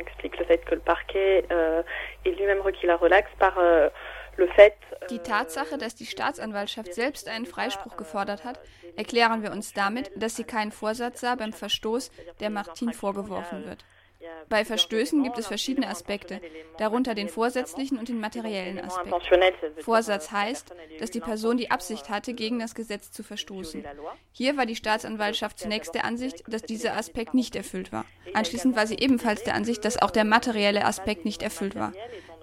explique le fait que le parquet euh, ait lui-même requis la relaxe par euh, die Tatsache, dass die Staatsanwaltschaft selbst einen Freispruch gefordert hat, erklären wir uns damit, dass sie keinen Vorsatz sah beim Verstoß, der Martin vorgeworfen wird. Bei Verstößen gibt es verschiedene Aspekte, darunter den vorsätzlichen und den materiellen Aspekt. Vorsatz heißt, dass die Person die Absicht hatte, gegen das Gesetz zu verstoßen. Hier war die Staatsanwaltschaft zunächst der Ansicht, dass dieser Aspekt nicht erfüllt war. Anschließend war sie ebenfalls der Ansicht, dass auch der materielle Aspekt nicht erfüllt war.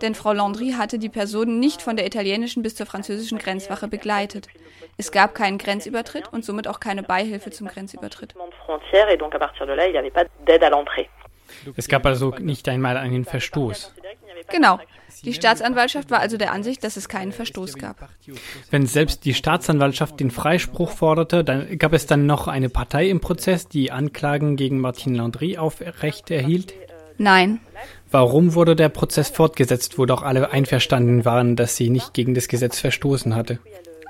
Denn Frau Landry hatte die Personen nicht von der italienischen bis zur französischen Grenzwache begleitet. Es gab keinen Grenzübertritt und somit auch keine Beihilfe zum Grenzübertritt. Es gab also nicht einmal einen Verstoß. Genau. Die Staatsanwaltschaft war also der Ansicht, dass es keinen Verstoß gab. Wenn selbst die Staatsanwaltschaft den Freispruch forderte, dann gab es dann noch eine Partei im Prozess, die Anklagen gegen Martin Landry aufrecht erhielt? Nein. Warum wurde der Prozess fortgesetzt, wo doch alle einverstanden waren, dass sie nicht gegen das Gesetz verstoßen hatte?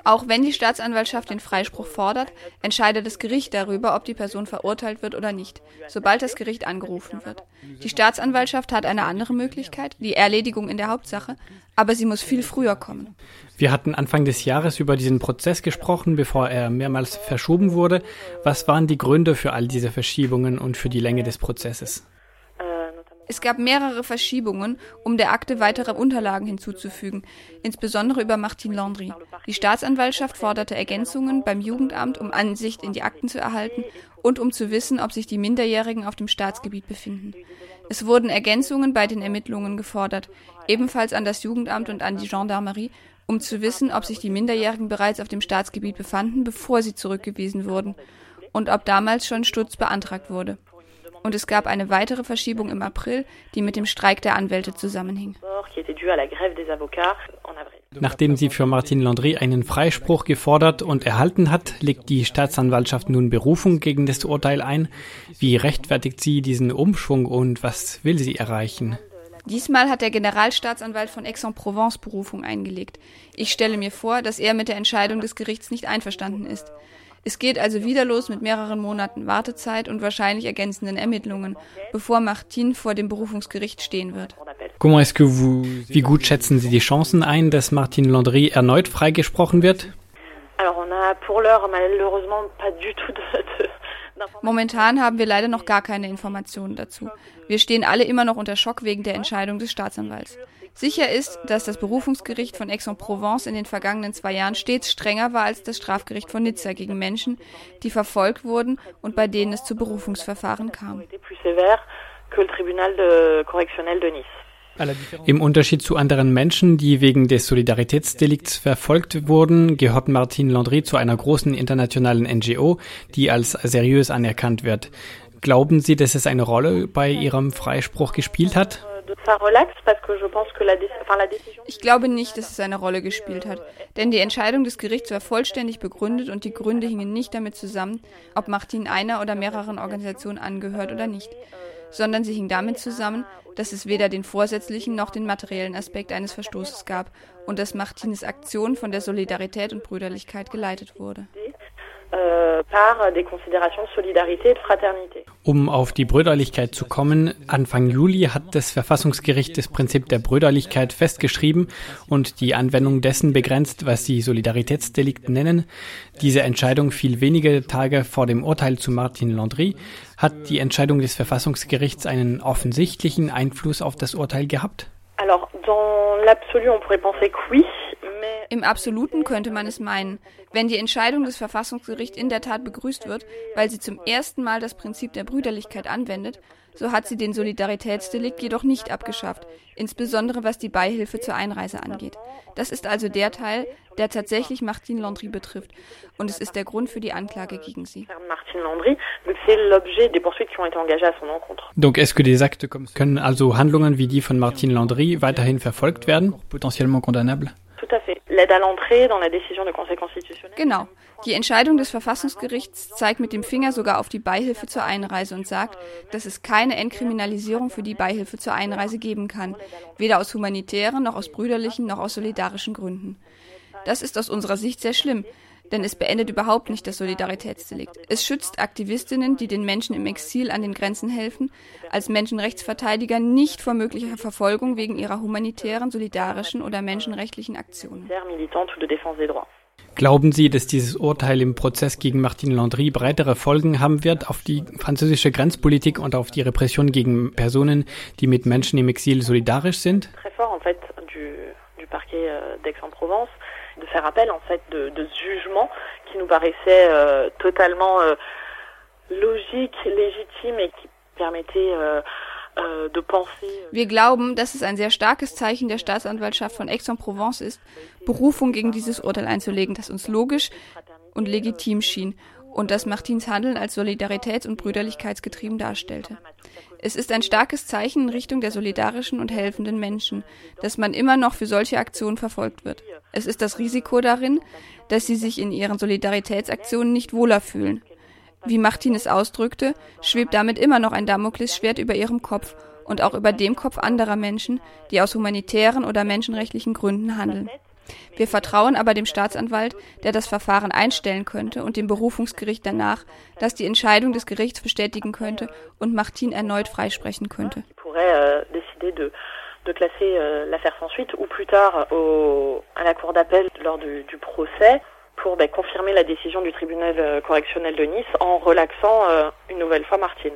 Auch wenn die Staatsanwaltschaft den Freispruch fordert, entscheidet das Gericht darüber, ob die Person verurteilt wird oder nicht, sobald das Gericht angerufen wird. Die Staatsanwaltschaft hat eine andere Möglichkeit, die Erledigung in der Hauptsache, aber sie muss viel früher kommen. Wir hatten Anfang des Jahres über diesen Prozess gesprochen, bevor er mehrmals verschoben wurde. Was waren die Gründe für all diese Verschiebungen und für die Länge des Prozesses? Es gab mehrere Verschiebungen, um der Akte weitere Unterlagen hinzuzufügen, insbesondere über Martin Landry. Die Staatsanwaltschaft forderte Ergänzungen beim Jugendamt, um Ansicht in die Akten zu erhalten und um zu wissen, ob sich die Minderjährigen auf dem Staatsgebiet befinden. Es wurden Ergänzungen bei den Ermittlungen gefordert, ebenfalls an das Jugendamt und an die Gendarmerie, um zu wissen, ob sich die Minderjährigen bereits auf dem Staatsgebiet befanden, bevor sie zurückgewiesen wurden und ob damals schon Sturz beantragt wurde und es gab eine weitere Verschiebung im April, die mit dem Streik der Anwälte zusammenhing. Nachdem sie für Martin Landry einen Freispruch gefordert und erhalten hat, legt die Staatsanwaltschaft nun Berufung gegen das Urteil ein. Wie rechtfertigt sie diesen Umschwung und was will sie erreichen? Diesmal hat der Generalstaatsanwalt von Aix-en-Provence Berufung eingelegt. Ich stelle mir vor, dass er mit der Entscheidung des Gerichts nicht einverstanden ist. Es geht also wieder los mit mehreren Monaten Wartezeit und wahrscheinlich ergänzenden Ermittlungen, bevor Martin vor dem Berufungsgericht stehen wird. Wie gut schätzen Sie die Chancen ein, dass Martin Landry erneut freigesprochen wird? Momentan haben wir leider noch gar keine Informationen dazu. Wir stehen alle immer noch unter Schock wegen der Entscheidung des Staatsanwalts. Sicher ist, dass das Berufungsgericht von Aix-en-Provence in den vergangenen zwei Jahren stets strenger war als das Strafgericht von Nizza gegen Menschen, die verfolgt wurden und bei denen es zu Berufungsverfahren kam. Im Unterschied zu anderen Menschen, die wegen des Solidaritätsdelikts verfolgt wurden, gehört Martin Landry zu einer großen internationalen NGO, die als seriös anerkannt wird. Glauben Sie, dass es eine Rolle bei Ihrem Freispruch gespielt hat? Ich glaube nicht, dass es eine Rolle gespielt hat, denn die Entscheidung des Gerichts war vollständig begründet und die Gründe hingen nicht damit zusammen, ob Martin einer oder mehreren Organisationen angehört oder nicht, sondern sie hing damit zusammen, dass es weder den vorsätzlichen noch den materiellen Aspekt eines Verstoßes gab und dass Martines Aktion von der Solidarität und Brüderlichkeit geleitet wurde. Euh, par des considérations de solidarité et de fraternité. Um auf die Brüderlichkeit zu kommen, Anfang Juli hat das Verfassungsgericht das Prinzip der Brüderlichkeit festgeschrieben und die Anwendung dessen begrenzt, was sie Solidaritätsdelikt nennen. Diese Entscheidung fiel wenige Tage vor dem Urteil zu Martin Landry. Hat die Entscheidung des Verfassungsgerichts einen offensichtlichen Einfluss auf das Urteil gehabt? Alors, dans l'absolu, on pourrait penser que oui. Im Absoluten könnte man es meinen, wenn die Entscheidung des Verfassungsgerichts in der Tat begrüßt wird, weil sie zum ersten Mal das Prinzip der Brüderlichkeit anwendet, so hat sie den Solidaritätsdelikt jedoch nicht abgeschafft, insbesondere was die Beihilfe zur Einreise angeht. Das ist also der Teil, der tatsächlich Martine Landry betrifft. Und es ist der Grund für die Anklage gegen sie. Donc est-ce que des actes comme können also Handlungen wie die von Martine Landry weiterhin verfolgt werden, potentiellement condamnables? Genau. Die Entscheidung des Verfassungsgerichts zeigt mit dem Finger sogar auf die Beihilfe zur Einreise und sagt, dass es keine Entkriminalisierung für die Beihilfe zur Einreise geben kann, weder aus humanitären noch aus brüderlichen noch aus solidarischen Gründen. Das ist aus unserer Sicht sehr schlimm, Denn es beendet überhaupt nicht das Solidaritätsdelikt. Es schützt Aktivistinnen, die den Menschen im Exil an den Grenzen helfen, als Menschenrechtsverteidiger nicht vor möglicher Verfolgung wegen ihrer humanitären, solidarischen oder menschenrechtlichen Aktionen. Glauben Sie, dass dieses Urteil im Prozess gegen Martine Landry breitere Folgen haben wird auf die französische Grenzpolitik und auf die Repression gegen Personen, die mit Menschen im Exil solidarisch sind? Euh, d'Aix-en-Provence de faire appel en fait de, de ce jugement qui nous paraissait euh, totalement euh, logique, légitime et qui permettait euh, wir glauben, dass es ein sehr starkes Zeichen der Staatsanwaltschaft von Aix-en-Provence ist, Berufung gegen dieses Urteil einzulegen, das uns logisch und legitim schien und das Martins Handeln als solidaritäts- und brüderlichkeitsgetrieben darstellte. Es ist ein starkes Zeichen in Richtung der solidarischen und helfenden Menschen, dass man immer noch für solche Aktionen verfolgt wird. Es ist das Risiko darin, dass sie sich in ihren Solidaritätsaktionen nicht wohler fühlen. Wie Martin es ausdrückte, schwebt damit immer noch ein Damoklesschwert über ihrem Kopf und auch über dem Kopf anderer Menschen, die aus humanitären oder menschenrechtlichen Gründen handeln. Wir vertrauen aber dem Staatsanwalt, der das Verfahren einstellen könnte, und dem Berufungsgericht danach, das die Entscheidung des Gerichts bestätigen könnte und Martin erneut freisprechen könnte. Euh, de classer euh, l'affaire sans suite ou plus tard au, à la cour d'appel lors du, du procès pour ben, confirmer la décision du tribunal euh, correctionnel de Nice en relaxant euh, une nouvelle fois Martine.